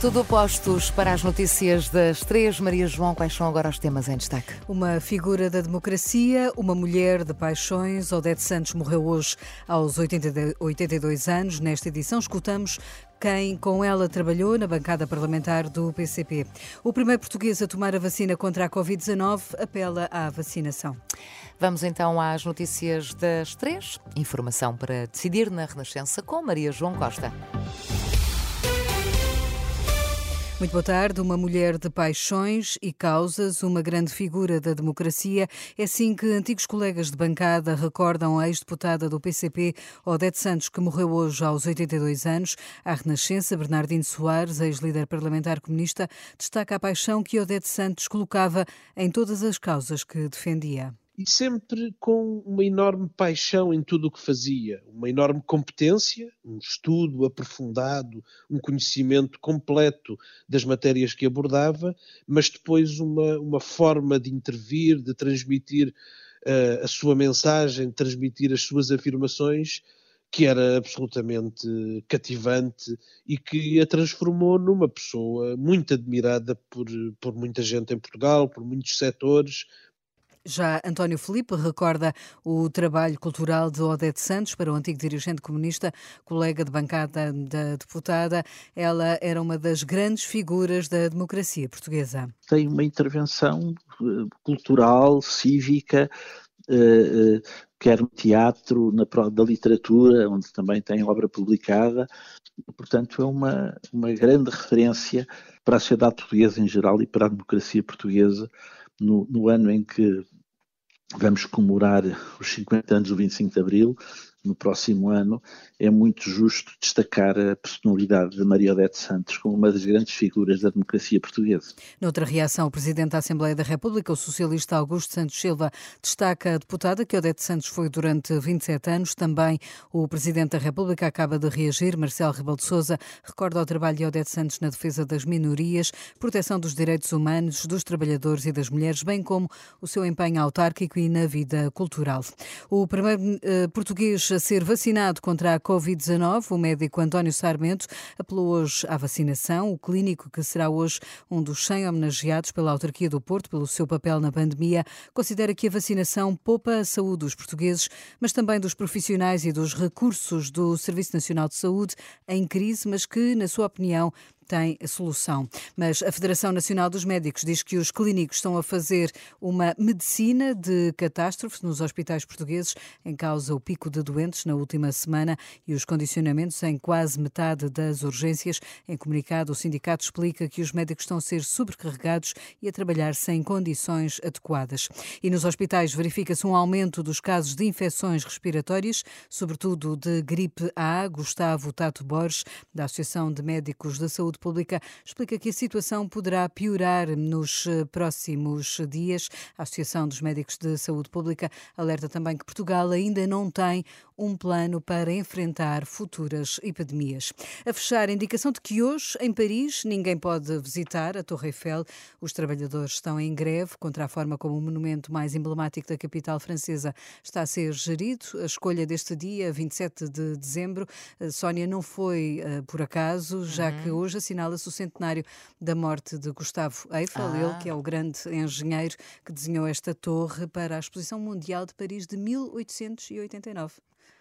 Tudo postos para as notícias das três. Maria João, quais são agora os temas em destaque? Uma figura da democracia, uma mulher de paixões. Odete Santos morreu hoje aos 82 anos. Nesta edição, escutamos quem com ela trabalhou na bancada parlamentar do PCP. O primeiro português a tomar a vacina contra a Covid-19 apela à vacinação. Vamos então às notícias das três. Informação para decidir na Renascença com Maria João Costa. Muito boa tarde. Uma mulher de paixões e causas, uma grande figura da democracia. É assim que antigos colegas de bancada recordam a ex-deputada do PCP, Odete Santos, que morreu hoje aos 82 anos. A Renascença, Bernardino Soares, ex-líder parlamentar comunista, destaca a paixão que Odete Santos colocava em todas as causas que defendia e sempre com uma enorme paixão em tudo o que fazia, uma enorme competência, um estudo aprofundado, um conhecimento completo das matérias que abordava, mas depois uma, uma forma de intervir, de transmitir uh, a sua mensagem, de transmitir as suas afirmações que era absolutamente cativante e que a transformou numa pessoa muito admirada por, por muita gente em Portugal, por muitos setores, já António Felipe recorda o trabalho cultural de Odete Santos para o antigo dirigente comunista, colega de bancada da deputada. Ela era uma das grandes figuras da democracia portuguesa. Tem uma intervenção eh, cultural, cívica, eh, eh, quer no teatro, na da literatura, onde também tem obra publicada. Portanto, é uma, uma grande referência para a sociedade portuguesa em geral e para a democracia portuguesa no, no ano em que vamos comemorar os 50 anos do 25 de Abril, no próximo ano, é muito justo destacar a personalidade de Maria Odete Santos como uma das grandes figuras da democracia portuguesa. Noutra reação, o Presidente da Assembleia da República, o socialista Augusto Santos Silva, destaca a deputada que Odete Santos foi durante 27 anos. Também o Presidente da República acaba de reagir. Marcelo Rebelo de Sousa recorda o trabalho de Odete Santos na defesa das minorias, proteção dos direitos humanos, dos trabalhadores e das mulheres, bem como o seu empenho autárquico e na vida cultural. O primeiro eh, português a ser vacinado contra a Covid-19, o médico António Sarmento apelou hoje à vacinação. O clínico, que será hoje um dos 100 homenageados pela autarquia do Porto pelo seu papel na pandemia, considera que a vacinação poupa a saúde dos portugueses, mas também dos profissionais e dos recursos do Serviço Nacional de Saúde em crise, mas que, na sua opinião, tem solução. Mas a Federação Nacional dos Médicos diz que os clínicos estão a fazer uma medicina de catástrofe nos hospitais portugueses, em causa o pico de doentes na última semana e os condicionamentos em quase metade das urgências. Em comunicado, o sindicato explica que os médicos estão a ser sobrecarregados e a trabalhar sem condições adequadas. E nos hospitais verifica-se um aumento dos casos de infecções respiratórias, sobretudo de gripe A. Gustavo Tato Borges, da Associação de Médicos da Saúde Saúde Pública explica que a situação poderá piorar nos eh, próximos dias. A Associação dos Médicos de Saúde Pública alerta também que Portugal ainda não tem um plano para enfrentar futuras epidemias. A fechar, a indicação de que hoje, em Paris, ninguém pode visitar a Torre Eiffel. Os trabalhadores estão em greve contra a forma como o monumento mais emblemático da capital francesa está a ser gerido. A escolha deste dia, 27 de dezembro, eh, Sónia, não foi uh, por acaso, já uhum. que hoje assinala-se o centenário da morte de Gustavo Eiffel, ah. ele que é o grande engenheiro que desenhou esta torre para a Exposição Mundial de Paris de 1889.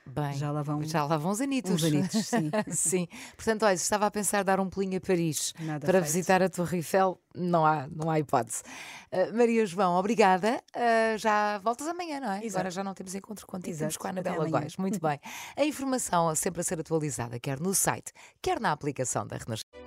Bem, já lá vão, já lá vão os anitos. Uns anitos, sim. sim. Portanto, olha, estava a pensar dar um pulinho a Paris Nada para feito. visitar a Torre Eiffel, não há, não há hipótese. Uh, Maria João, obrigada. Uh, já voltas amanhã, não é? Exato. Agora já não temos encontro contigo, Exato. temos com a Anabela Góis. Muito bem. A informação sempre a ser atualizada, quer no site, quer na aplicação da Renascença.